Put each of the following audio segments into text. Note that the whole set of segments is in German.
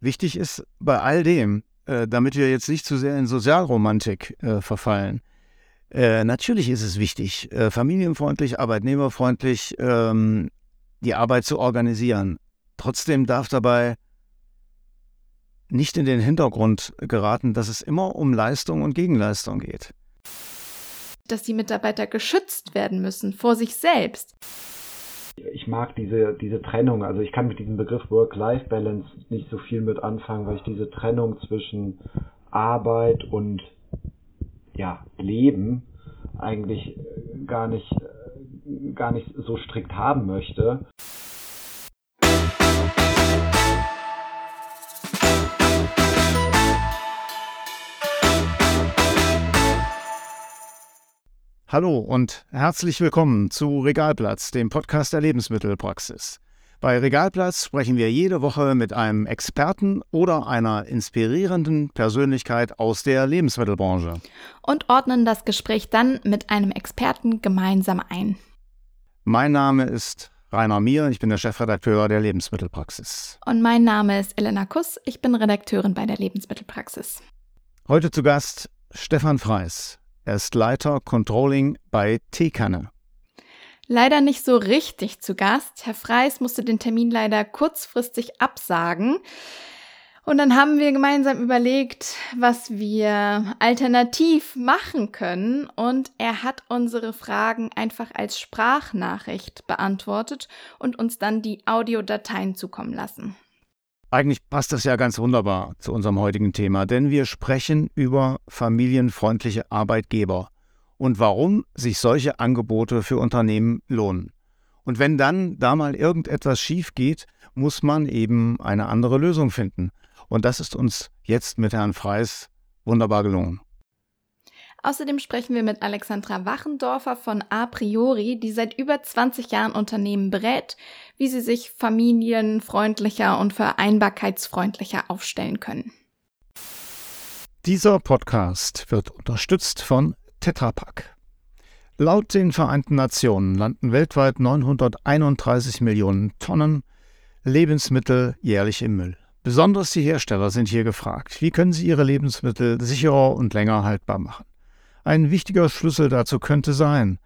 Wichtig ist bei all dem, äh, damit wir jetzt nicht zu sehr in Sozialromantik äh, verfallen. Äh, natürlich ist es wichtig, äh, familienfreundlich, arbeitnehmerfreundlich ähm, die Arbeit zu organisieren. Trotzdem darf dabei nicht in den Hintergrund geraten, dass es immer um Leistung und Gegenleistung geht. Dass die Mitarbeiter geschützt werden müssen vor sich selbst. Ich mag diese, diese Trennung, also ich kann mit diesem Begriff Work-Life-Balance nicht so viel mit anfangen, weil ich diese Trennung zwischen Arbeit und ja, Leben eigentlich gar nicht, gar nicht so strikt haben möchte. Hallo und herzlich willkommen zu Regalplatz, dem Podcast der Lebensmittelpraxis. Bei Regalplatz sprechen wir jede Woche mit einem Experten oder einer inspirierenden Persönlichkeit aus der Lebensmittelbranche. Und ordnen das Gespräch dann mit einem Experten gemeinsam ein. Mein Name ist Rainer Mier, ich bin der Chefredakteur der Lebensmittelpraxis. Und mein Name ist Elena Kuss, ich bin Redakteurin bei der Lebensmittelpraxis. Heute zu Gast Stefan Freis, er ist Leiter Controlling bei Teekanne. Leider nicht so richtig zu Gast. Herr Freis musste den Termin leider kurzfristig absagen. Und dann haben wir gemeinsam überlegt, was wir alternativ machen können. Und er hat unsere Fragen einfach als Sprachnachricht beantwortet und uns dann die Audiodateien zukommen lassen. Eigentlich passt das ja ganz wunderbar zu unserem heutigen Thema, denn wir sprechen über familienfreundliche Arbeitgeber und warum sich solche Angebote für Unternehmen lohnen. Und wenn dann da mal irgendetwas schief geht, muss man eben eine andere Lösung finden. Und das ist uns jetzt mit Herrn Freis wunderbar gelungen. Außerdem sprechen wir mit Alexandra Wachendorfer von A Priori, die seit über 20 Jahren Unternehmen berät, wie sie sich familienfreundlicher und vereinbarkeitsfreundlicher aufstellen können. Dieser Podcast wird unterstützt von Tetra Pak. Laut den Vereinten Nationen landen weltweit 931 Millionen Tonnen Lebensmittel jährlich im Müll. Besonders die Hersteller sind hier gefragt. Wie können sie ihre Lebensmittel sicherer und länger haltbar machen? Ein wichtiger Schlüssel dazu könnte sein,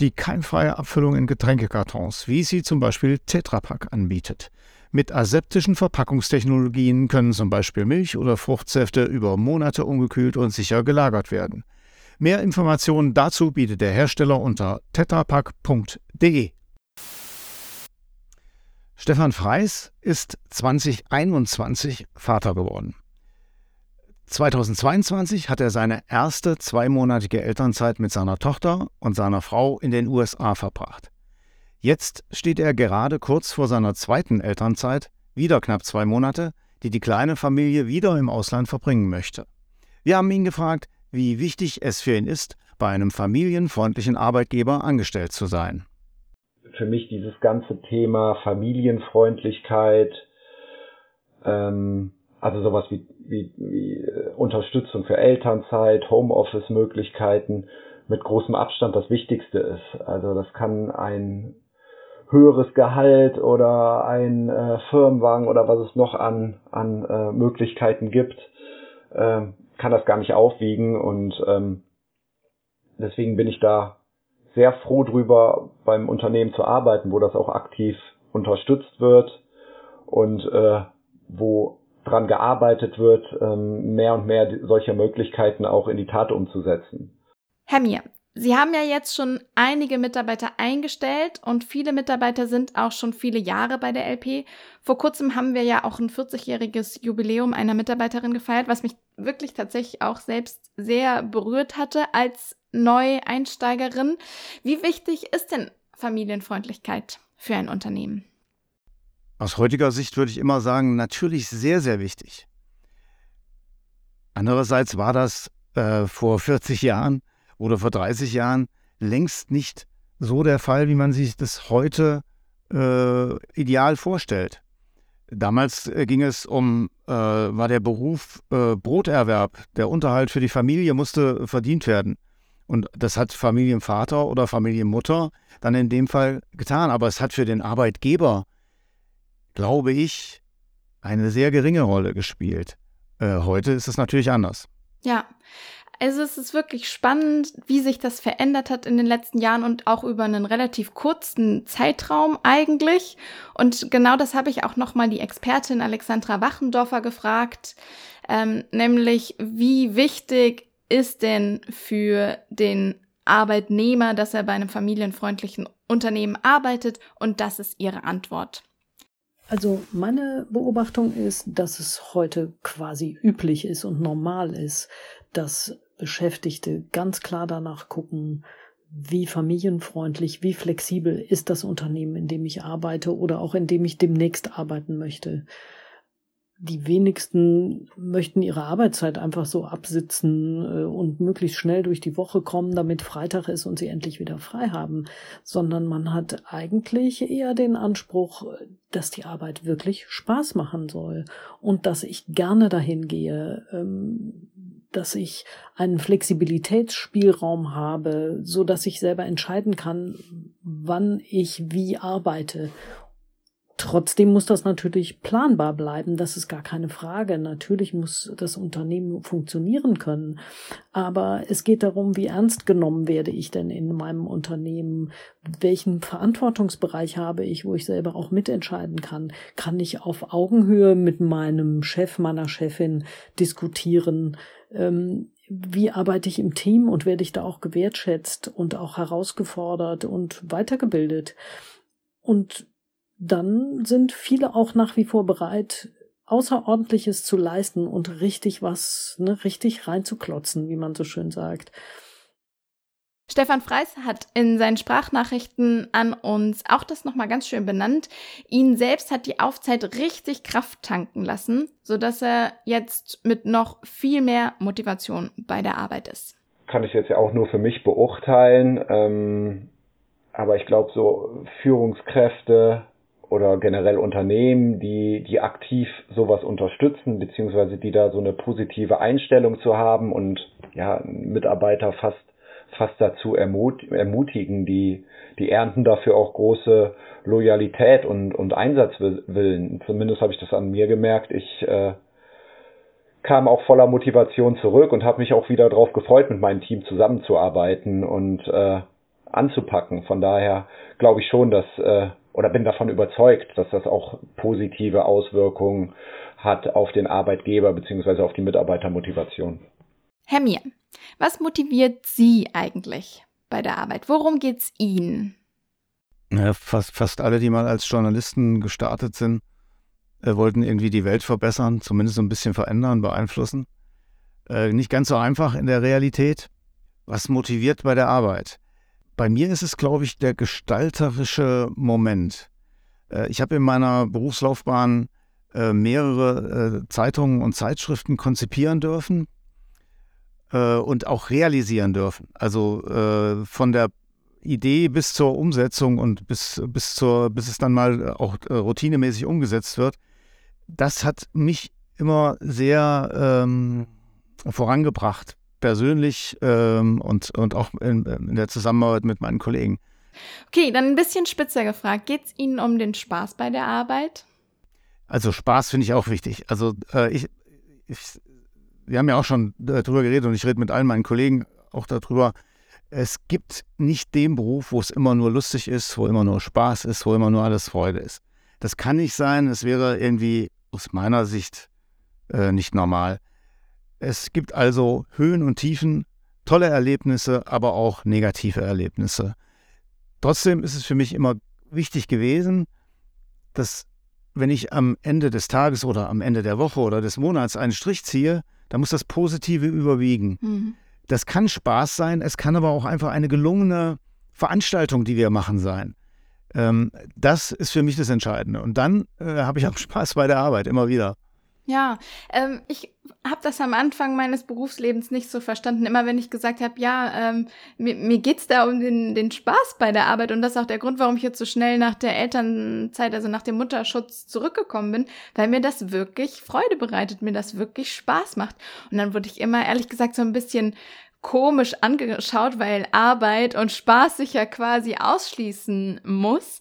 die keimfreie Abfüllung in Getränkekartons, wie sie zum Beispiel Tetra Pak anbietet. Mit aseptischen Verpackungstechnologien können zum Beispiel Milch oder Fruchtsäfte über Monate ungekühlt und sicher gelagert werden. Mehr Informationen dazu bietet der Hersteller unter tetrapack.de. Stefan Freis ist 2021 Vater geworden. 2022 hat er seine erste zweimonatige Elternzeit mit seiner Tochter und seiner Frau in den USA verbracht. Jetzt steht er gerade kurz vor seiner zweiten Elternzeit, wieder knapp zwei Monate, die die kleine Familie wieder im Ausland verbringen möchte. Wir haben ihn gefragt, wie wichtig es für ihn ist, bei einem familienfreundlichen Arbeitgeber angestellt zu sein. Für mich dieses ganze Thema Familienfreundlichkeit, ähm, also sowas wie, wie, wie äh, Unterstützung für Elternzeit, Homeoffice-Möglichkeiten mit großem Abstand das Wichtigste ist. Also das kann ein höheres Gehalt oder ein äh, Firmenwagen oder was es noch an, an äh, Möglichkeiten gibt, äh, kann das gar nicht aufwiegen und ähm, deswegen bin ich da sehr froh drüber, beim Unternehmen zu arbeiten, wo das auch aktiv unterstützt wird und äh, wo dran gearbeitet wird, ähm, mehr und mehr solcher Möglichkeiten auch in die Tat umzusetzen. Herr Mier, Sie haben ja jetzt schon einige Mitarbeiter eingestellt und viele Mitarbeiter sind auch schon viele Jahre bei der LP. Vor kurzem haben wir ja auch ein 40-jähriges Jubiläum einer Mitarbeiterin gefeiert, was mich wirklich tatsächlich auch selbst sehr berührt hatte als Neueinsteigerin. Wie wichtig ist denn Familienfreundlichkeit für ein Unternehmen? Aus heutiger Sicht würde ich immer sagen, natürlich sehr, sehr wichtig. Andererseits war das äh, vor 40 Jahren oder vor 30 Jahren längst nicht so der Fall, wie man sich das heute äh, ideal vorstellt. Damals äh, ging es um, äh, war der Beruf äh, Broterwerb. Der Unterhalt für die Familie musste verdient werden. Und das hat Familienvater oder Familienmutter dann in dem Fall getan. Aber es hat für den Arbeitgeber glaube ich, eine sehr geringe Rolle gespielt. Äh, heute ist es natürlich anders. Ja, also es ist wirklich spannend, wie sich das verändert hat in den letzten Jahren und auch über einen relativ kurzen Zeitraum eigentlich. Und genau das habe ich auch nochmal die Expertin Alexandra Wachendorfer gefragt, ähm, nämlich wie wichtig ist denn für den Arbeitnehmer, dass er bei einem familienfreundlichen Unternehmen arbeitet? Und das ist ihre Antwort. Also meine Beobachtung ist, dass es heute quasi üblich ist und normal ist, dass Beschäftigte ganz klar danach gucken, wie familienfreundlich, wie flexibel ist das Unternehmen, in dem ich arbeite oder auch in dem ich demnächst arbeiten möchte die wenigsten möchten ihre Arbeitszeit einfach so absitzen äh, und möglichst schnell durch die Woche kommen, damit Freitag ist und sie endlich wieder frei haben, sondern man hat eigentlich eher den Anspruch, dass die Arbeit wirklich Spaß machen soll. Und dass ich gerne dahin gehe, ähm, dass ich einen Flexibilitätsspielraum habe, so dass ich selber entscheiden kann, wann ich wie arbeite Trotzdem muss das natürlich planbar bleiben, das ist gar keine Frage. Natürlich muss das Unternehmen funktionieren können. Aber es geht darum, wie ernst genommen werde ich denn in meinem Unternehmen? Welchen Verantwortungsbereich habe ich, wo ich selber auch mitentscheiden kann? Kann ich auf Augenhöhe mit meinem Chef, meiner Chefin diskutieren? Ähm, wie arbeite ich im Team und werde ich da auch gewertschätzt und auch herausgefordert und weitergebildet? Und dann sind viele auch nach wie vor bereit, Außerordentliches zu leisten und richtig was, ne, richtig reinzuklotzen, wie man so schön sagt. Stefan Freis hat in seinen Sprachnachrichten an uns auch das nochmal ganz schön benannt. Ihn selbst hat die Aufzeit richtig Kraft tanken lassen, sodass er jetzt mit noch viel mehr Motivation bei der Arbeit ist. Kann ich jetzt ja auch nur für mich beurteilen. Ähm, aber ich glaube, so Führungskräfte oder generell Unternehmen, die, die aktiv sowas unterstützen, beziehungsweise die da so eine positive Einstellung zu haben und ja, Mitarbeiter fast, fast dazu ermut, ermutigen, die, die ernten dafür auch große Loyalität und, und Einsatzwillen. Zumindest habe ich das an mir gemerkt. Ich äh, kam auch voller Motivation zurück und habe mich auch wieder darauf gefreut, mit meinem Team zusammenzuarbeiten und äh, anzupacken. Von daher glaube ich schon, dass äh, oder bin davon überzeugt, dass das auch positive Auswirkungen hat auf den Arbeitgeber bzw. auf die Mitarbeitermotivation. Herr Mier, was motiviert Sie eigentlich bei der Arbeit? Worum geht es Ihnen? Ja, fast, fast alle, die mal als Journalisten gestartet sind, äh, wollten irgendwie die Welt verbessern, zumindest so ein bisschen verändern, beeinflussen. Äh, nicht ganz so einfach in der Realität. Was motiviert bei der Arbeit? Bei mir ist es, glaube ich, der gestalterische Moment. Äh, ich habe in meiner Berufslaufbahn äh, mehrere äh, Zeitungen und Zeitschriften konzipieren dürfen und auch realisieren dürfen. Also von der Idee bis zur Umsetzung und bis, bis, zur, bis es dann mal auch routinemäßig umgesetzt wird. Das hat mich immer sehr ähm, vorangebracht persönlich ähm, und, und auch in, in der Zusammenarbeit mit meinen Kollegen. Okay, dann ein bisschen spitzer gefragt. Geht es Ihnen um den Spaß bei der Arbeit? Also Spaß finde ich auch wichtig. Also äh, ich, ich, wir haben ja auch schon darüber geredet und ich rede mit allen meinen Kollegen auch darüber. Es gibt nicht den Beruf, wo es immer nur lustig ist, wo immer nur Spaß ist, wo immer nur alles Freude ist. Das kann nicht sein. Es wäre irgendwie aus meiner Sicht äh, nicht normal. Es gibt also Höhen und Tiefen, tolle Erlebnisse, aber auch negative Erlebnisse. Trotzdem ist es für mich immer wichtig gewesen, dass wenn ich am Ende des Tages oder am Ende der Woche oder des Monats einen Strich ziehe, dann muss das Positive überwiegen. Mhm. Das kann Spaß sein, es kann aber auch einfach eine gelungene Veranstaltung, die wir machen, sein. Ähm, das ist für mich das Entscheidende. Und dann äh, habe ich auch Spaß bei der Arbeit, immer wieder. Ja, ähm, ich habe das am Anfang meines Berufslebens nicht so verstanden. Immer wenn ich gesagt habe, ja, ähm, mir, mir geht's da um den, den Spaß bei der Arbeit und das ist auch der Grund, warum ich jetzt so schnell nach der Elternzeit, also nach dem Mutterschutz zurückgekommen bin, weil mir das wirklich Freude bereitet, mir das wirklich Spaß macht. Und dann wurde ich immer, ehrlich gesagt, so ein bisschen komisch angeschaut, weil Arbeit und Spaß sich ja quasi ausschließen muss.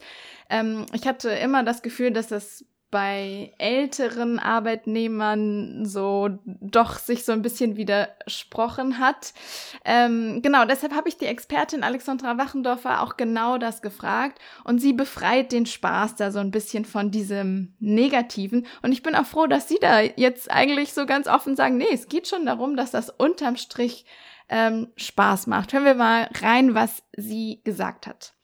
Ähm, ich hatte immer das Gefühl, dass das bei älteren Arbeitnehmern so doch sich so ein bisschen widersprochen hat. Ähm, genau, deshalb habe ich die Expertin Alexandra Wachendorfer auch genau das gefragt und sie befreit den Spaß da so ein bisschen von diesem Negativen. Und ich bin auch froh, dass sie da jetzt eigentlich so ganz offen sagen, nee, es geht schon darum, dass das unterm Strich ähm, Spaß macht. Hören wir mal rein, was sie gesagt hat.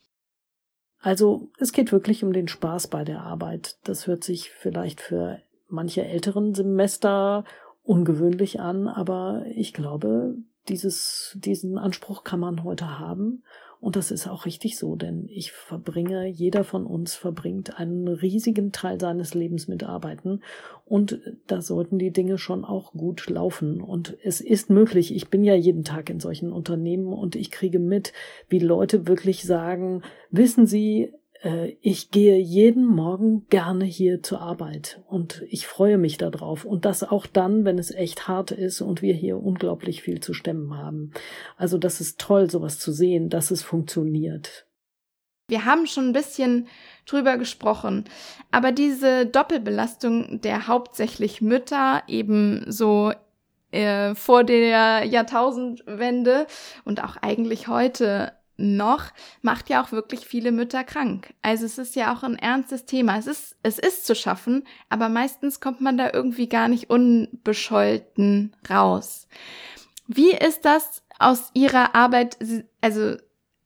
Also es geht wirklich um den Spaß bei der Arbeit. Das hört sich vielleicht für manche älteren Semester ungewöhnlich an, aber ich glaube, dieses, diesen Anspruch kann man heute haben. Und das ist auch richtig so, denn ich verbringe, jeder von uns verbringt einen riesigen Teil seines Lebens mit Arbeiten. Und da sollten die Dinge schon auch gut laufen. Und es ist möglich, ich bin ja jeden Tag in solchen Unternehmen und ich kriege mit, wie Leute wirklich sagen, wissen Sie, ich gehe jeden Morgen gerne hier zur Arbeit und ich freue mich darauf. Und das auch dann, wenn es echt hart ist und wir hier unglaublich viel zu stemmen haben. Also das ist toll, sowas zu sehen, dass es funktioniert. Wir haben schon ein bisschen drüber gesprochen, aber diese Doppelbelastung der hauptsächlich Mütter eben so äh, vor der Jahrtausendwende und auch eigentlich heute noch macht ja auch wirklich viele Mütter krank. Also es ist ja auch ein ernstes Thema. Es ist, es ist zu schaffen, aber meistens kommt man da irgendwie gar nicht unbescholten raus. Wie ist das aus Ihrer Arbeit, also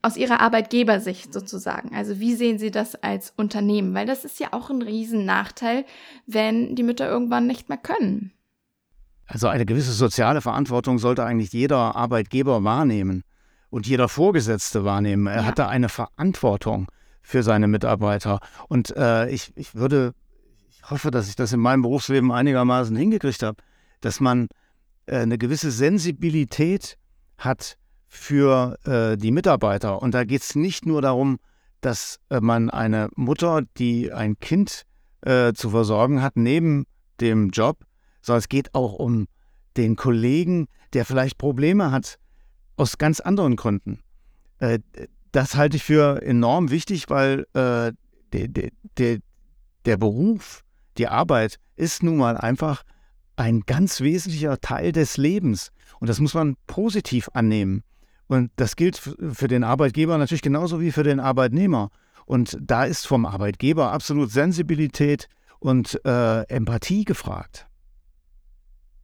aus Ihrer Arbeitgebersicht sozusagen? Also wie sehen Sie das als Unternehmen? Weil das ist ja auch ein Riesennachteil, wenn die Mütter irgendwann nicht mehr können. Also eine gewisse soziale Verantwortung sollte eigentlich jeder Arbeitgeber wahrnehmen und jeder Vorgesetzte wahrnehmen. Er ja. hatte eine Verantwortung für seine Mitarbeiter. Und äh, ich, ich würde, ich hoffe, dass ich das in meinem Berufsleben einigermaßen hingekriegt habe, dass man äh, eine gewisse Sensibilität hat für äh, die Mitarbeiter. Und da geht es nicht nur darum, dass äh, man eine Mutter, die ein Kind äh, zu versorgen hat, neben dem Job, sondern es geht auch um den Kollegen, der vielleicht Probleme hat aus ganz anderen Gründen. Äh, das halte ich für enorm wichtig, weil äh, der, der, der Beruf, die Arbeit ist nun mal einfach ein ganz wesentlicher Teil des Lebens. Und das muss man positiv annehmen. Und das gilt für den Arbeitgeber natürlich genauso wie für den Arbeitnehmer. Und da ist vom Arbeitgeber absolut Sensibilität und äh, Empathie gefragt.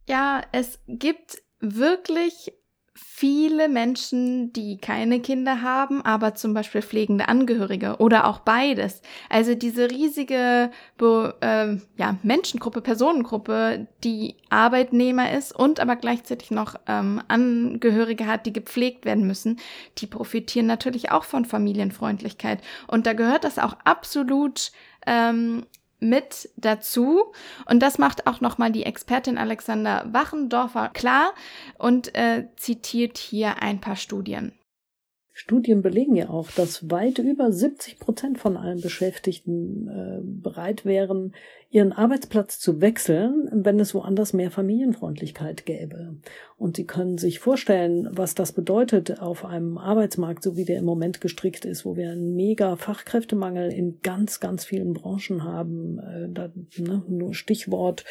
Ja, es gibt wirklich viele Menschen, die keine Kinder haben, aber zum Beispiel pflegende Angehörige oder auch beides. Also diese riesige Be äh, ja, Menschengruppe, Personengruppe, die Arbeitnehmer ist und aber gleichzeitig noch ähm, Angehörige hat, die gepflegt werden müssen, die profitieren natürlich auch von Familienfreundlichkeit. Und da gehört das auch absolut ähm, mit dazu. Und das macht auch nochmal die Expertin Alexander Wachendorfer klar und äh, zitiert hier ein paar Studien. Studien belegen ja auch, dass weit über 70 Prozent von allen Beschäftigten äh, bereit wären, ihren Arbeitsplatz zu wechseln, wenn es woanders mehr Familienfreundlichkeit gäbe. Und Sie können sich vorstellen, was das bedeutet auf einem Arbeitsmarkt, so wie der im Moment gestrickt ist, wo wir einen mega Fachkräftemangel in ganz, ganz vielen Branchen haben. Äh, da, ne, nur Stichwort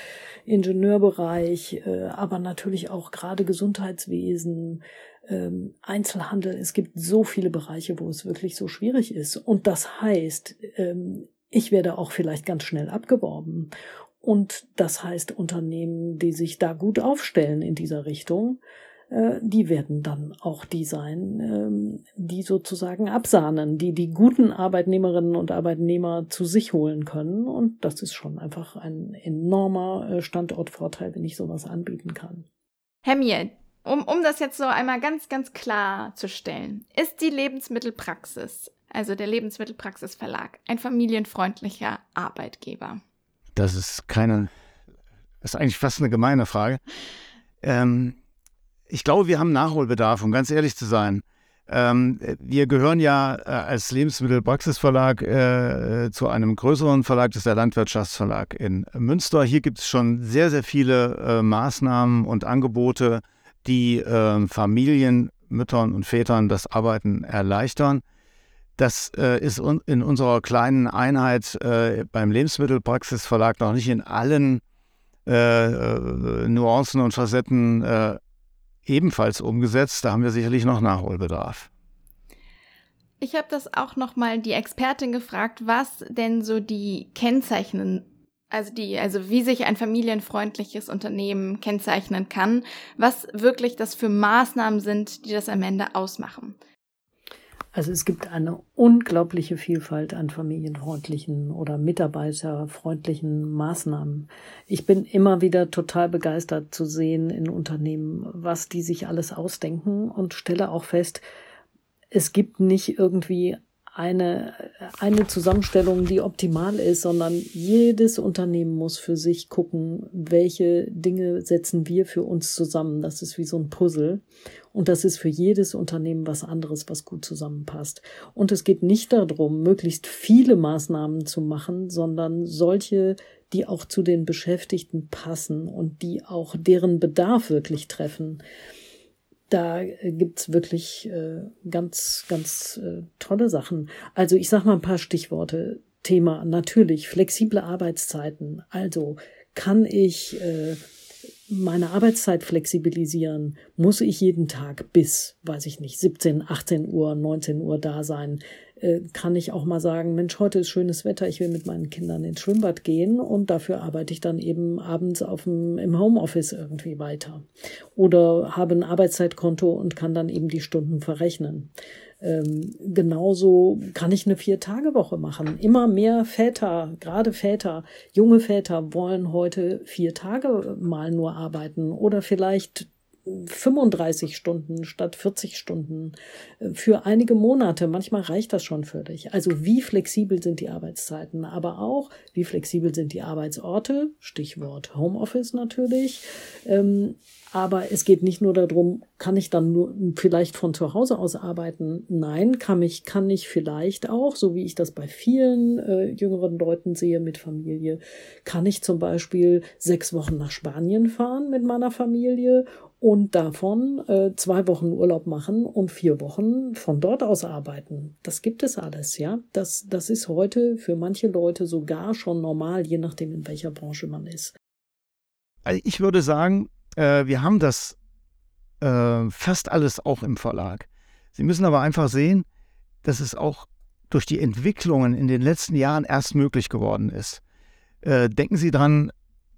Ingenieurbereich, äh, aber natürlich auch gerade Gesundheitswesen, ähm, Einzelhandel. Es gibt so viele Bereiche, wo es wirklich so schwierig ist. Und das heißt, ähm, ich werde auch vielleicht ganz schnell abgeworben. Und das heißt, Unternehmen, die sich da gut aufstellen in dieser Richtung, äh, die werden dann auch die sein, ähm, die sozusagen absahnen, die die guten Arbeitnehmerinnen und Arbeitnehmer zu sich holen können. Und das ist schon einfach ein enormer äh, Standortvorteil, wenn ich sowas anbieten kann. Herr Miel, um, um das jetzt so einmal ganz, ganz klar zu stellen, ist die Lebensmittelpraxis, also der Lebensmittelpraxisverlag, ein familienfreundlicher Arbeitgeber? Das ist keine, das ist eigentlich fast eine gemeine Frage. Ähm, ich glaube, wir haben Nachholbedarf, um ganz ehrlich zu sein. Ähm, wir gehören ja äh, als Lebensmittelpraxisverlag äh, zu einem größeren Verlag, das ist der Landwirtschaftsverlag in Münster. Hier gibt es schon sehr, sehr viele äh, Maßnahmen und Angebote, die äh, Familien, Müttern und Vätern das Arbeiten erleichtern. Das äh, ist un in unserer kleinen Einheit äh, beim Lebensmittelpraxisverlag noch nicht in allen äh, äh Nuancen und Facetten äh, ebenfalls umgesetzt. Da haben wir sicherlich noch Nachholbedarf. Ich habe das auch noch mal die Expertin gefragt, was denn so die Kennzeichen, also die, also wie sich ein familienfreundliches Unternehmen kennzeichnen kann, was wirklich das für Maßnahmen sind, die das am Ende ausmachen. Also es gibt eine unglaubliche Vielfalt an familienfreundlichen oder mitarbeiterfreundlichen Maßnahmen. Ich bin immer wieder total begeistert zu sehen in Unternehmen, was die sich alles ausdenken und stelle auch fest, es gibt nicht irgendwie eine, eine Zusammenstellung, die optimal ist, sondern jedes Unternehmen muss für sich gucken, welche Dinge setzen wir für uns zusammen. Das ist wie so ein Puzzle. Und das ist für jedes Unternehmen was anderes, was gut zusammenpasst. Und es geht nicht darum, möglichst viele Maßnahmen zu machen, sondern solche, die auch zu den Beschäftigten passen und die auch deren Bedarf wirklich treffen da gibt's wirklich äh, ganz, ganz äh, tolle Sachen. Also ich sage mal ein paar Stichworte. Thema natürlich flexible Arbeitszeiten. Also kann ich äh, meine Arbeitszeit flexibilisieren? Muss ich jeden Tag bis, weiß ich nicht, 17, 18 Uhr, 19 Uhr da sein? Äh, kann ich auch mal sagen, Mensch, heute ist schönes Wetter, ich will mit meinen Kindern ins Schwimmbad gehen und dafür arbeite ich dann eben abends auf dem, im Homeoffice irgendwie weiter. Oder habe ein Arbeitszeitkonto und kann dann eben die Stunden verrechnen. Ähm, genauso kann ich eine Vier-Tage-Woche machen. Immer mehr Väter, gerade Väter, junge Väter wollen heute vier Tage mal nur arbeiten oder vielleicht 35 Stunden statt 40 Stunden äh, für einige Monate. Manchmal reicht das schon völlig. Also wie flexibel sind die Arbeitszeiten, aber auch wie flexibel sind die Arbeitsorte, Stichwort Homeoffice natürlich. Ähm, aber es geht nicht nur darum, kann ich dann nur vielleicht von zu Hause aus arbeiten? Nein, kann ich, kann ich vielleicht auch, so wie ich das bei vielen äh, jüngeren Leuten sehe mit Familie, kann ich zum Beispiel sechs Wochen nach Spanien fahren mit meiner Familie und davon äh, zwei Wochen Urlaub machen und vier Wochen von dort aus arbeiten. Das gibt es alles, ja. Das, das ist heute für manche Leute sogar schon normal, je nachdem, in welcher Branche man ist. Also ich würde sagen, äh, wir haben das äh, fast alles auch im Verlag. Sie müssen aber einfach sehen, dass es auch durch die Entwicklungen in den letzten Jahren erst möglich geworden ist. Äh, denken Sie dran,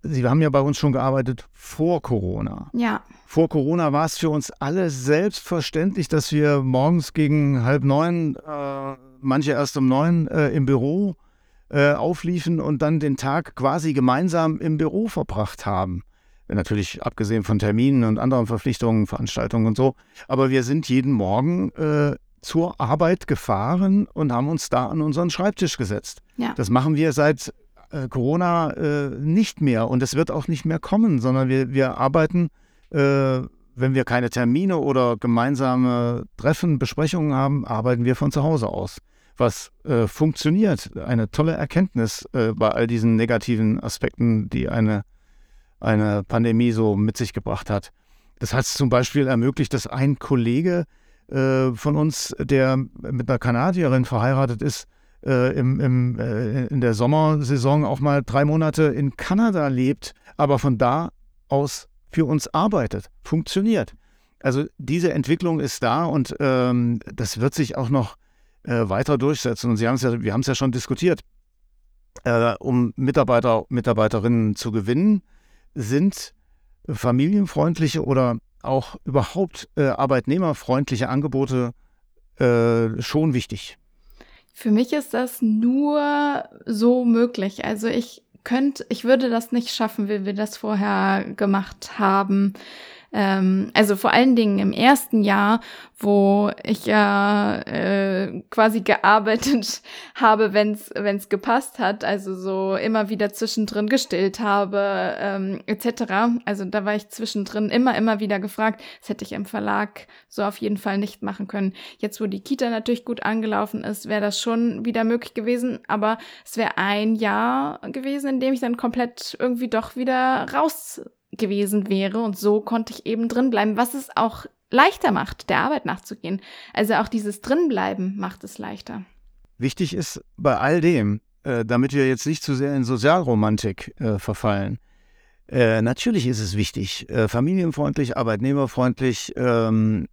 Sie haben ja bei uns schon gearbeitet vor Corona. Ja. Vor Corona war es für uns alle selbstverständlich, dass wir morgens gegen halb neun, äh, manche erst um neun äh, im Büro äh, aufliefen und dann den Tag quasi gemeinsam im Büro verbracht haben. Natürlich abgesehen von Terminen und anderen Verpflichtungen, Veranstaltungen und so. Aber wir sind jeden Morgen äh, zur Arbeit gefahren und haben uns da an unseren Schreibtisch gesetzt. Ja. Das machen wir seit äh, Corona äh, nicht mehr und es wird auch nicht mehr kommen, sondern wir, wir arbeiten, äh, wenn wir keine Termine oder gemeinsame Treffen, Besprechungen haben, arbeiten wir von zu Hause aus. Was äh, funktioniert, eine tolle Erkenntnis äh, bei all diesen negativen Aspekten, die eine eine Pandemie so mit sich gebracht hat. Das hat es zum Beispiel ermöglicht, dass ein Kollege äh, von uns, der mit einer Kanadierin verheiratet ist, äh, im, im, äh, in der Sommersaison auch mal drei Monate in Kanada lebt, aber von da aus für uns arbeitet, funktioniert. Also diese Entwicklung ist da und ähm, das wird sich auch noch äh, weiter durchsetzen. Und Sie haben es ja, wir haben es ja schon diskutiert. Äh, um Mitarbeiter, Mitarbeiterinnen zu gewinnen, sind familienfreundliche oder auch überhaupt äh, arbeitnehmerfreundliche Angebote äh, schon wichtig? Für mich ist das nur so möglich. Also ich könnte, ich würde das nicht schaffen, wie wir das vorher gemacht haben. Ähm, also vor allen Dingen im ersten Jahr, wo ich ja äh, quasi gearbeitet habe, wenn es gepasst hat, also so immer wieder zwischendrin gestillt habe, ähm, etc. Also da war ich zwischendrin immer, immer wieder gefragt. Das hätte ich im Verlag so auf jeden Fall nicht machen können. Jetzt, wo die Kita natürlich gut angelaufen ist, wäre das schon wieder möglich gewesen, aber es wäre ein Jahr gewesen, in dem ich dann komplett irgendwie doch wieder raus gewesen wäre. Und so konnte ich eben drin bleiben, was es auch leichter macht, der Arbeit nachzugehen. Also auch dieses Drinbleiben macht es leichter. Wichtig ist bei all dem, äh, damit wir jetzt nicht zu sehr in Sozialromantik äh, verfallen. Äh, natürlich ist es wichtig, äh, familienfreundlich, arbeitnehmerfreundlich ähm,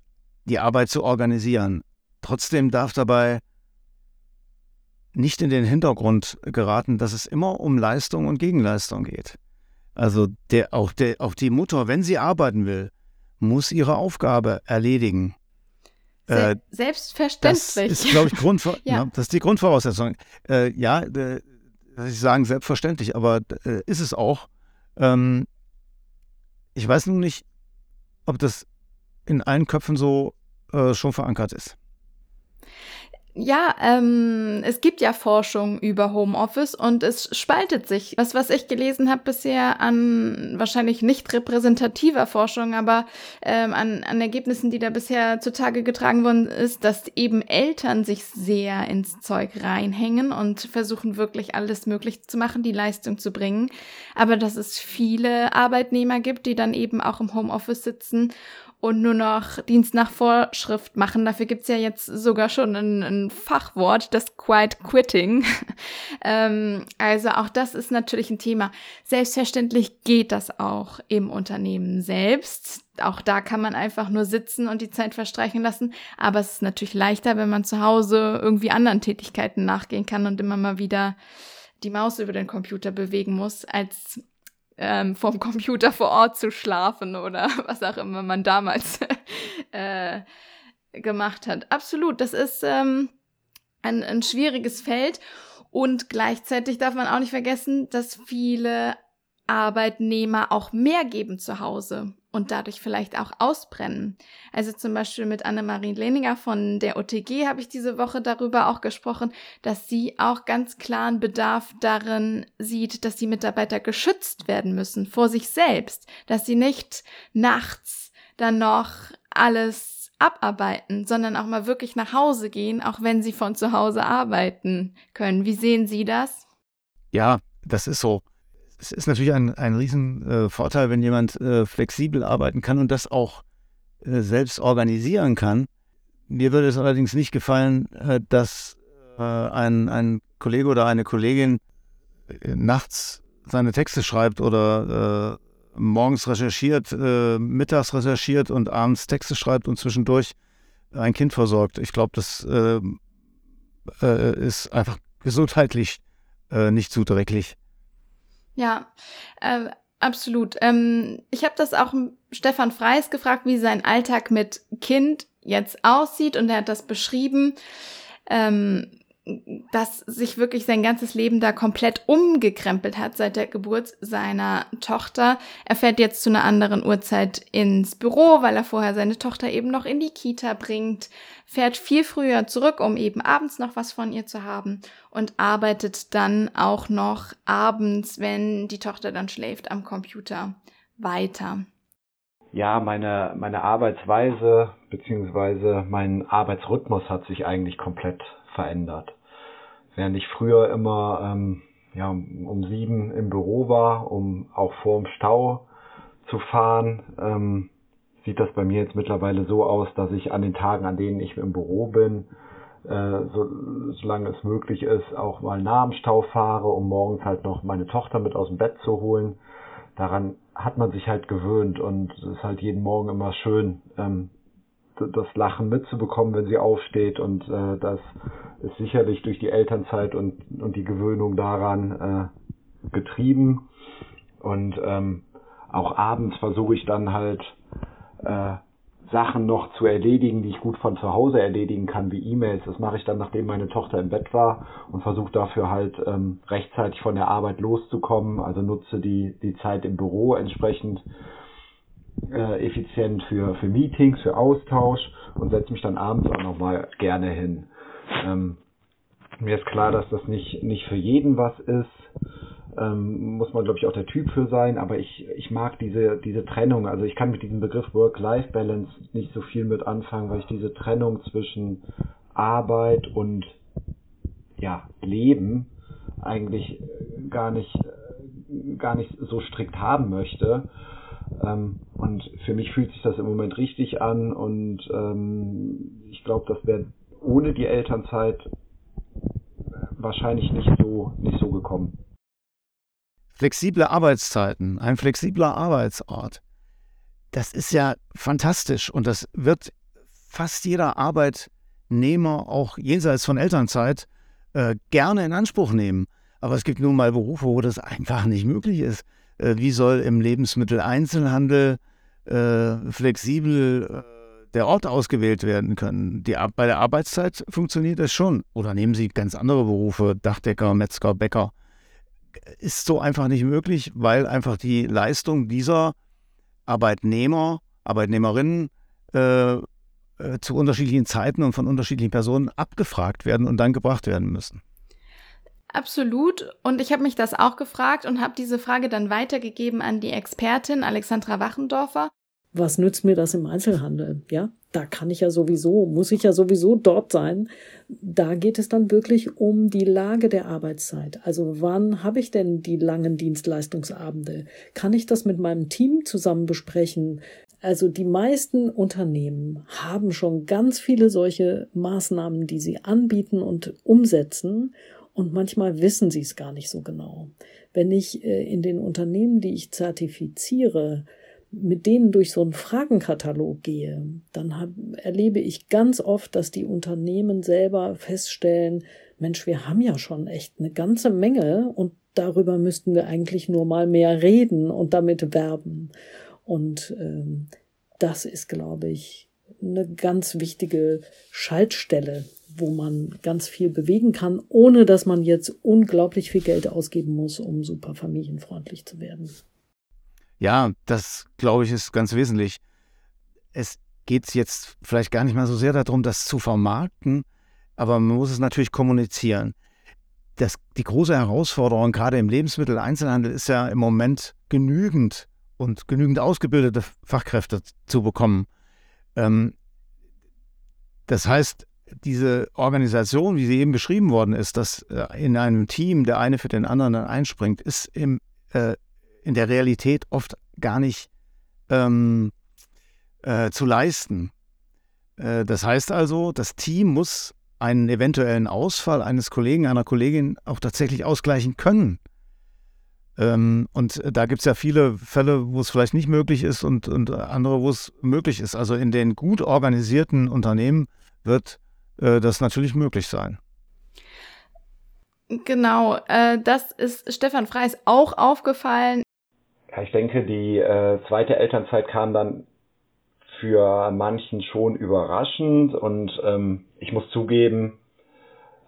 die Arbeit zu organisieren. Trotzdem darf dabei nicht in den Hintergrund geraten, dass es immer um Leistung und Gegenleistung geht. Also der, auch, der, auch die Mutter, wenn sie arbeiten will, muss ihre Aufgabe erledigen. Se äh, selbstverständlich. Das ist, glaube ich, Grundvor ja. ja. das ist die Grundvoraussetzung. Äh, ja, äh, ich sagen selbstverständlich, aber äh, ist es auch. Ähm, ich weiß nun nicht, ob das in allen Köpfen so äh, schon verankert ist. Ja, ähm, es gibt ja Forschung über Homeoffice und es spaltet sich. Das, was ich gelesen habe bisher an wahrscheinlich nicht repräsentativer Forschung, aber ähm, an, an Ergebnissen, die da bisher zutage getragen worden ist, dass eben Eltern sich sehr ins Zeug reinhängen und versuchen wirklich alles möglich zu machen, die Leistung zu bringen. Aber dass es viele Arbeitnehmer gibt, die dann eben auch im Homeoffice sitzen und nur noch Dienst nach Vorschrift machen. Dafür gibt's ja jetzt sogar schon ein, ein Fachwort, das Quiet Quitting. ähm, also auch das ist natürlich ein Thema. Selbstverständlich geht das auch im Unternehmen selbst. Auch da kann man einfach nur sitzen und die Zeit verstreichen lassen. Aber es ist natürlich leichter, wenn man zu Hause irgendwie anderen Tätigkeiten nachgehen kann und immer mal wieder die Maus über den Computer bewegen muss, als ähm, vom Computer vor Ort zu schlafen oder was auch immer man damals äh, gemacht hat. Absolut, das ist ähm, ein, ein schwieriges Feld und gleichzeitig darf man auch nicht vergessen, dass viele Arbeitnehmer auch mehr geben zu Hause und dadurch vielleicht auch ausbrennen. Also zum Beispiel mit Annemarie Lehninger von der OTG habe ich diese Woche darüber auch gesprochen, dass sie auch ganz klaren Bedarf darin sieht, dass die Mitarbeiter geschützt werden müssen vor sich selbst, dass sie nicht nachts dann noch alles abarbeiten, sondern auch mal wirklich nach Hause gehen, auch wenn sie von zu Hause arbeiten können. Wie sehen Sie das? Ja, das ist so es ist natürlich ein, ein Riesenvorteil, äh, wenn jemand äh, flexibel arbeiten kann und das auch äh, selbst organisieren kann. Mir würde es allerdings nicht gefallen, dass ein, ein Kollege oder eine Kollegin nachts seine Texte schreibt oder morgens recherchiert, mittags recherchiert und abends Texte schreibt und zwischendurch ein Kind versorgt. Ich glaube, das ist einfach gesundheitlich nicht zuträglich. Ja, äh, absolut. Ähm, ich habe das auch Stefan Freis gefragt, wie sein Alltag mit Kind jetzt aussieht und er hat das beschrieben. Ähm, dass sich wirklich sein ganzes Leben da komplett umgekrempelt hat seit der Geburt seiner Tochter. Er fährt jetzt zu einer anderen Uhrzeit ins Büro, weil er vorher seine Tochter eben noch in die Kita bringt, fährt viel früher zurück, um eben abends noch was von ihr zu haben und arbeitet dann auch noch abends, wenn die Tochter dann schläft, am Computer weiter. Ja, meine, meine Arbeitsweise beziehungsweise mein Arbeitsrhythmus hat sich eigentlich komplett verändert. Während ich früher immer ähm, ja, um sieben im Büro war, um auch vor dem Stau zu fahren, ähm, sieht das bei mir jetzt mittlerweile so aus, dass ich an den Tagen, an denen ich im Büro bin, äh, so, solange es möglich ist, auch mal nah am Stau fahre, um morgens halt noch meine Tochter mit aus dem Bett zu holen. Daran hat man sich halt gewöhnt und es ist halt jeden Morgen immer schön, ähm, das Lachen mitzubekommen, wenn sie aufsteht. Und äh, das ist sicherlich durch die Elternzeit und, und die Gewöhnung daran äh, getrieben. Und ähm, auch abends versuche ich dann halt äh, Sachen noch zu erledigen, die ich gut von zu Hause erledigen kann, wie E-Mails. Das mache ich dann, nachdem meine Tochter im Bett war und versuche dafür halt ähm, rechtzeitig von der Arbeit loszukommen. Also nutze die, die Zeit im Büro entsprechend äh, effizient für, für Meetings, für Austausch und setze mich dann abends auch nochmal gerne hin. Ähm, mir ist klar, dass das nicht, nicht für jeden was ist. Ähm, muss man, glaube ich, auch der Typ für sein, aber ich, ich mag diese, diese Trennung. Also ich kann mit diesem Begriff Work-Life-Balance nicht so viel mit anfangen, weil ich diese Trennung zwischen Arbeit und ja, Leben eigentlich gar nicht, gar nicht so strikt haben möchte. Ähm, und für mich fühlt sich das im Moment richtig an und ähm, ich glaube, das wäre ohne die Elternzeit wahrscheinlich nicht so, nicht so gekommen. Flexible Arbeitszeiten, ein flexibler Arbeitsort. Das ist ja fantastisch und das wird fast jeder Arbeitnehmer auch jenseits von Elternzeit äh, gerne in Anspruch nehmen. Aber es gibt nun mal Berufe, wo das einfach nicht möglich ist. Äh, wie soll im Lebensmitteleinzelhandel äh, flexibel äh, der Ort ausgewählt werden können? Die, bei der Arbeitszeit funktioniert das schon. Oder nehmen Sie ganz andere Berufe, Dachdecker, Metzger, Bäcker. Ist so einfach nicht möglich, weil einfach die Leistung dieser Arbeitnehmer, Arbeitnehmerinnen äh, äh, zu unterschiedlichen Zeiten und von unterschiedlichen Personen abgefragt werden und dann gebracht werden müssen. Absolut. Und ich habe mich das auch gefragt und habe diese Frage dann weitergegeben an die Expertin Alexandra Wachendorfer. Was nützt mir das im Einzelhandel? Ja, da kann ich ja sowieso, muss ich ja sowieso dort sein. Da geht es dann wirklich um die Lage der Arbeitszeit. Also wann habe ich denn die langen Dienstleistungsabende? Kann ich das mit meinem Team zusammen besprechen? Also die meisten Unternehmen haben schon ganz viele solche Maßnahmen, die sie anbieten und umsetzen. Und manchmal wissen sie es gar nicht so genau. Wenn ich äh, in den Unternehmen, die ich zertifiziere, mit denen durch so einen Fragenkatalog gehe, dann hab, erlebe ich ganz oft, dass die Unternehmen selber feststellen, Mensch, wir haben ja schon echt eine ganze Menge und darüber müssten wir eigentlich nur mal mehr reden und damit werben. Und ähm, das ist, glaube ich, eine ganz wichtige Schaltstelle wo man ganz viel bewegen kann, ohne dass man jetzt unglaublich viel Geld ausgeben muss, um super familienfreundlich zu werden. Ja, das glaube ich ist ganz wesentlich. Es geht jetzt vielleicht gar nicht mal so sehr darum, das zu vermarkten, aber man muss es natürlich kommunizieren. Das, die große Herausforderung gerade im Lebensmitteleinzelhandel ist ja im Moment genügend und genügend ausgebildete Fachkräfte zu bekommen. Ähm, das heißt, diese Organisation, wie sie eben beschrieben worden ist, dass äh, in einem Team der eine für den anderen dann einspringt, ist im, äh, in der Realität oft gar nicht ähm, äh, zu leisten. Äh, das heißt also, das Team muss einen eventuellen Ausfall eines Kollegen, einer Kollegin auch tatsächlich ausgleichen können. Ähm, und da gibt es ja viele Fälle, wo es vielleicht nicht möglich ist und, und andere, wo es möglich ist. Also in den gut organisierten Unternehmen wird äh, das natürlich möglich sein. Genau, äh, das ist Stefan Freis auch aufgefallen. Ja, ich denke, die äh, zweite Elternzeit kam dann für manchen schon überraschend und ähm, ich muss zugeben,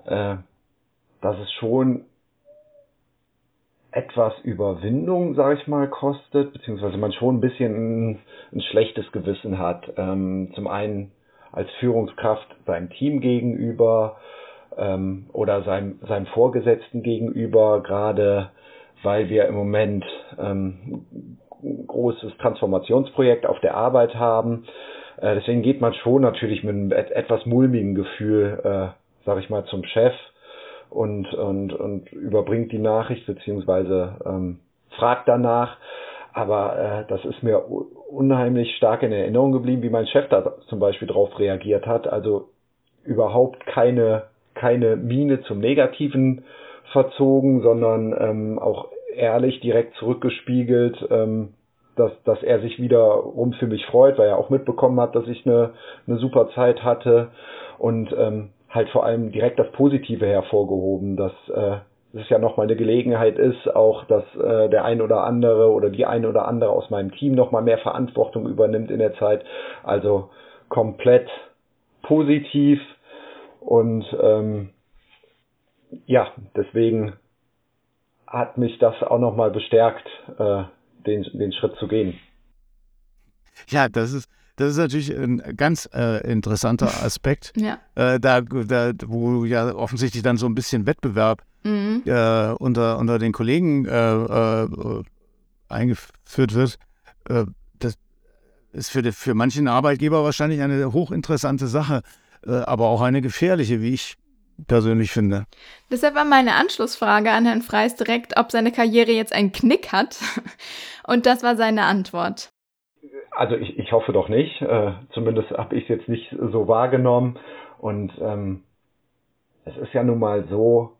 äh, dass es schon etwas Überwindung, sage ich mal, kostet, beziehungsweise man schon ein bisschen ein, ein schlechtes Gewissen hat. Ähm, zum einen als Führungskraft seinem Team gegenüber ähm, oder seinem, seinem Vorgesetzten gegenüber, gerade weil wir im Moment ähm, großes Transformationsprojekt auf der Arbeit haben. Äh, deswegen geht man schon natürlich mit einem etwas mulmigen Gefühl, äh, sage ich mal, zum Chef und, und, und überbringt die Nachricht beziehungsweise ähm, fragt danach. Aber äh, das ist mir unheimlich stark in Erinnerung geblieben, wie mein Chef da zum Beispiel drauf reagiert hat. Also überhaupt keine, keine Miene zum Negativen verzogen, sondern ähm, auch ehrlich direkt zurückgespiegelt, ähm, dass, dass er sich wiederum für mich freut, weil er auch mitbekommen hat, dass ich eine, eine super Zeit hatte und ähm, halt vor allem direkt das Positive hervorgehoben, dass äh, es ja nochmal eine Gelegenheit ist, auch dass äh, der ein oder andere oder die ein oder andere aus meinem Team nochmal mehr Verantwortung übernimmt in der Zeit. Also komplett positiv und ähm, ja, deswegen hat mich das auch nochmal bestärkt, äh, den, den Schritt zu gehen. Ja, das ist, das ist natürlich ein ganz äh, interessanter Aspekt, ja. äh, da, da, wo ja offensichtlich dann so ein bisschen Wettbewerb mhm. äh, unter, unter den Kollegen äh, äh, eingeführt wird. Äh, das ist für, die, für manchen Arbeitgeber wahrscheinlich eine hochinteressante Sache, aber auch eine gefährliche, wie ich persönlich finde. Deshalb war meine Anschlussfrage an Herrn Freis direkt, ob seine Karriere jetzt einen Knick hat. Und das war seine Antwort. Also ich, ich hoffe doch nicht. Äh, zumindest habe ich es jetzt nicht so wahrgenommen. Und ähm, es ist ja nun mal so,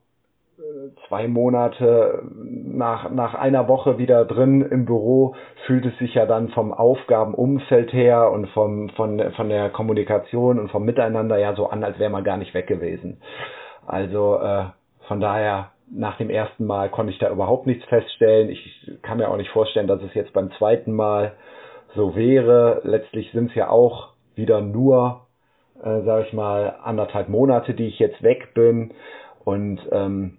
zwei Monate nach, nach einer Woche wieder drin im Büro fühlt es sich ja dann vom Aufgabenumfeld her und vom, von, von der Kommunikation und vom Miteinander ja so an, als wäre man gar nicht weg gewesen. Also äh, von daher, nach dem ersten Mal konnte ich da überhaupt nichts feststellen. Ich kann mir auch nicht vorstellen, dass es jetzt beim zweiten Mal so wäre. Letztlich sind es ja auch wieder nur, äh, sage ich mal, anderthalb Monate, die ich jetzt weg bin. Und ähm,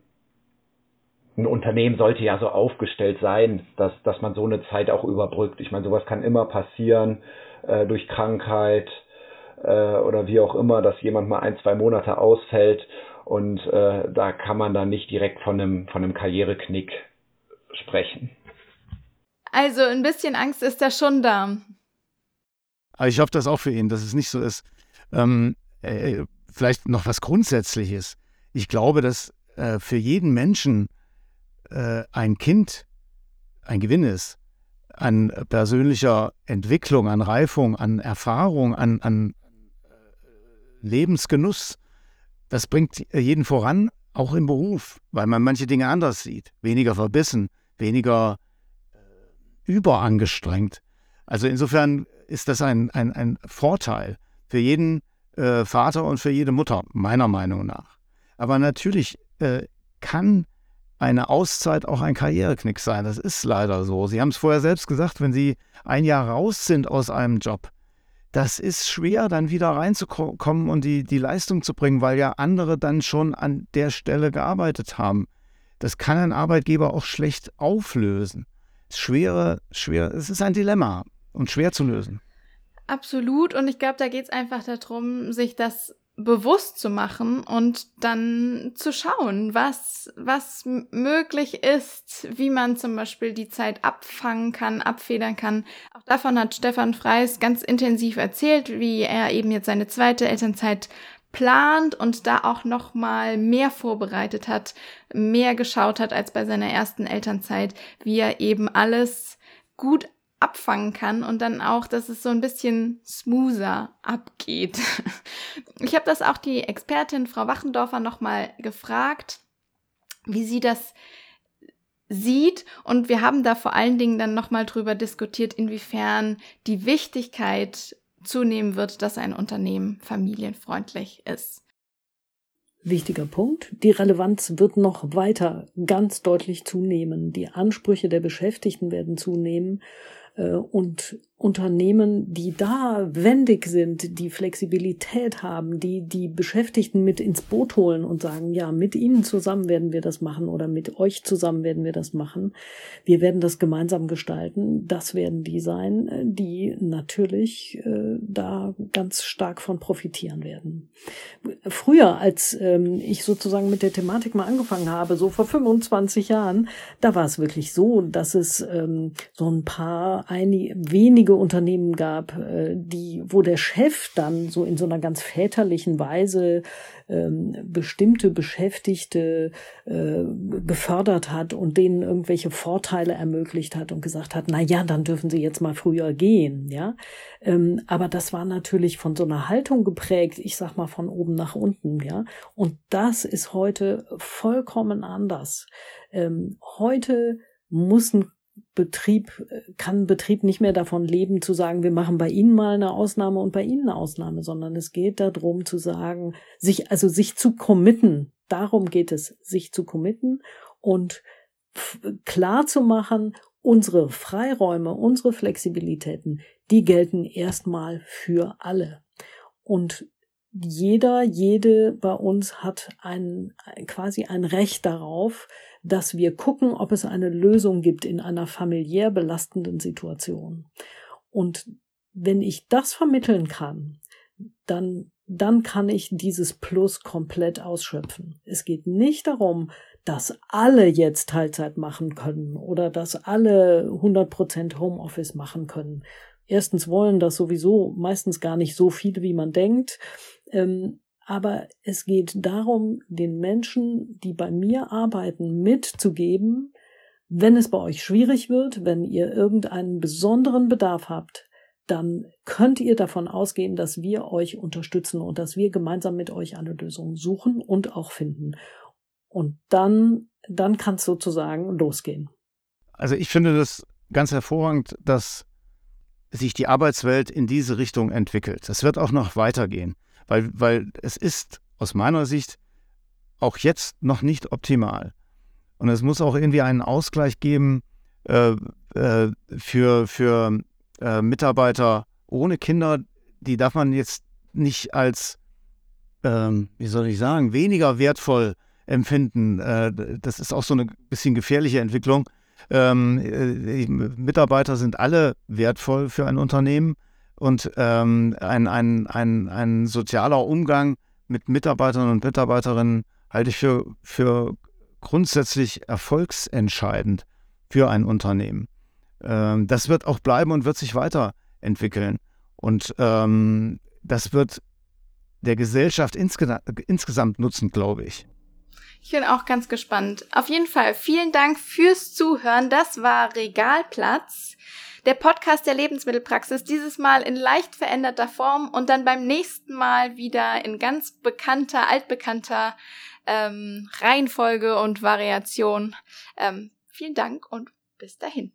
ein Unternehmen sollte ja so aufgestellt sein, dass, dass man so eine Zeit auch überbrückt. Ich meine, sowas kann immer passieren äh, durch Krankheit äh, oder wie auch immer, dass jemand mal ein, zwei Monate ausfällt und äh, da kann man dann nicht direkt von einem, von einem Karriereknick sprechen. Also ein bisschen Angst ist da schon da. Aber ich hoffe das auch für ihn, dass es nicht so ist. Ähm, äh, vielleicht noch was Grundsätzliches. Ich glaube, dass äh, für jeden Menschen äh, ein Kind ein Gewinn ist, an persönlicher Entwicklung, an Reifung, an Erfahrung, an, an äh, Lebensgenuss, das bringt jeden voran, auch im Beruf, weil man manche Dinge anders sieht, weniger verbissen, weniger äh, überangestrengt. Also insofern ist das ein, ein, ein Vorteil für jeden äh, Vater und für jede Mutter, meiner Meinung nach. Aber natürlich äh, kann eine Auszeit auch ein Karriereknick sein. Das ist leider so. Sie haben es vorher selbst gesagt, wenn Sie ein Jahr raus sind aus einem Job, das ist schwer, dann wieder reinzukommen und die, die Leistung zu bringen, weil ja andere dann schon an der Stelle gearbeitet haben. Das kann ein Arbeitgeber auch schlecht auflösen. Schwere, schwer, es ist ein Dilemma und schwer zu lösen. Absolut. Und ich glaube, da geht es einfach darum, sich das bewusst zu machen und dann zu schauen, was, was möglich ist, wie man zum Beispiel die Zeit abfangen kann, abfedern kann. Auch davon hat Stefan Freis ganz intensiv erzählt, wie er eben jetzt seine zweite Elternzeit plant und da auch noch mal mehr vorbereitet hat, mehr geschaut hat als bei seiner ersten Elternzeit, wie er eben alles gut abfangen kann und dann auch, dass es so ein bisschen smoother abgeht. Ich habe das auch die Expertin Frau Wachendorfer nochmal gefragt, wie sie das sieht und wir haben da vor allen Dingen dann nochmal drüber diskutiert, inwiefern die Wichtigkeit zunehmen wird, dass ein Unternehmen familienfreundlich ist. Wichtiger Punkt. Die Relevanz wird noch weiter ganz deutlich zunehmen. Die Ansprüche der Beschäftigten werden zunehmen. Äh, und Unternehmen, die da wendig sind, die Flexibilität haben, die die Beschäftigten mit ins Boot holen und sagen, ja, mit ihnen zusammen werden wir das machen oder mit euch zusammen werden wir das machen. Wir werden das gemeinsam gestalten. Das werden die sein, die natürlich äh, da ganz stark von profitieren werden. Früher, als ähm, ich sozusagen mit der Thematik mal angefangen habe, so vor 25 Jahren, da war es wirklich so, dass es ähm, so ein paar, einige, wenige einige Unternehmen gab, äh, die, wo der Chef dann so in so einer ganz väterlichen Weise ähm, bestimmte Beschäftigte äh, gefördert hat und denen irgendwelche Vorteile ermöglicht hat und gesagt hat, na ja, dann dürfen sie jetzt mal früher gehen, ja. Ähm, aber das war natürlich von so einer Haltung geprägt, ich sag mal von oben nach unten, ja. Und das ist heute vollkommen anders. Ähm, heute muss ein Betrieb, kann Betrieb nicht mehr davon leben, zu sagen, wir machen bei Ihnen mal eine Ausnahme und bei Ihnen eine Ausnahme, sondern es geht darum zu sagen, sich, also sich zu committen. Darum geht es, sich zu committen und klar zu machen, unsere Freiräume, unsere Flexibilitäten, die gelten erstmal für alle. Und jeder, jede bei uns hat ein, quasi ein Recht darauf, dass wir gucken, ob es eine Lösung gibt in einer familiär belastenden Situation. Und wenn ich das vermitteln kann, dann, dann kann ich dieses Plus komplett ausschöpfen. Es geht nicht darum, dass alle jetzt Teilzeit machen können oder dass alle 100% Homeoffice machen können. Erstens wollen das sowieso meistens gar nicht so viele, wie man denkt. Ähm, aber es geht darum, den Menschen, die bei mir arbeiten, mitzugeben, wenn es bei euch schwierig wird, wenn ihr irgendeinen besonderen Bedarf habt, dann könnt ihr davon ausgehen, dass wir euch unterstützen und dass wir gemeinsam mit euch eine Lösung suchen und auch finden. Und dann, dann kann es sozusagen losgehen. Also ich finde das ganz hervorragend, dass sich die Arbeitswelt in diese Richtung entwickelt. Das wird auch noch weitergehen, weil, weil es ist aus meiner Sicht auch jetzt noch nicht optimal. Und es muss auch irgendwie einen Ausgleich geben äh, äh, für, für äh, Mitarbeiter ohne Kinder. Die darf man jetzt nicht als, ähm, wie soll ich sagen, weniger wertvoll empfinden. Äh, das ist auch so eine bisschen gefährliche Entwicklung. Ähm, äh, Mitarbeiter sind alle wertvoll für ein Unternehmen und ähm, ein, ein, ein, ein sozialer Umgang mit Mitarbeitern und Mitarbeiterinnen halte ich für, für grundsätzlich erfolgsentscheidend für ein Unternehmen. Ähm, das wird auch bleiben und wird sich weiterentwickeln. Und ähm, das wird der Gesellschaft insge insgesamt nutzen, glaube ich. Ich bin auch ganz gespannt. Auf jeden Fall vielen Dank fürs Zuhören. Das war Regalplatz, der Podcast der Lebensmittelpraxis, dieses Mal in leicht veränderter Form und dann beim nächsten Mal wieder in ganz bekannter, altbekannter ähm, Reihenfolge und Variation. Ähm, vielen Dank und bis dahin.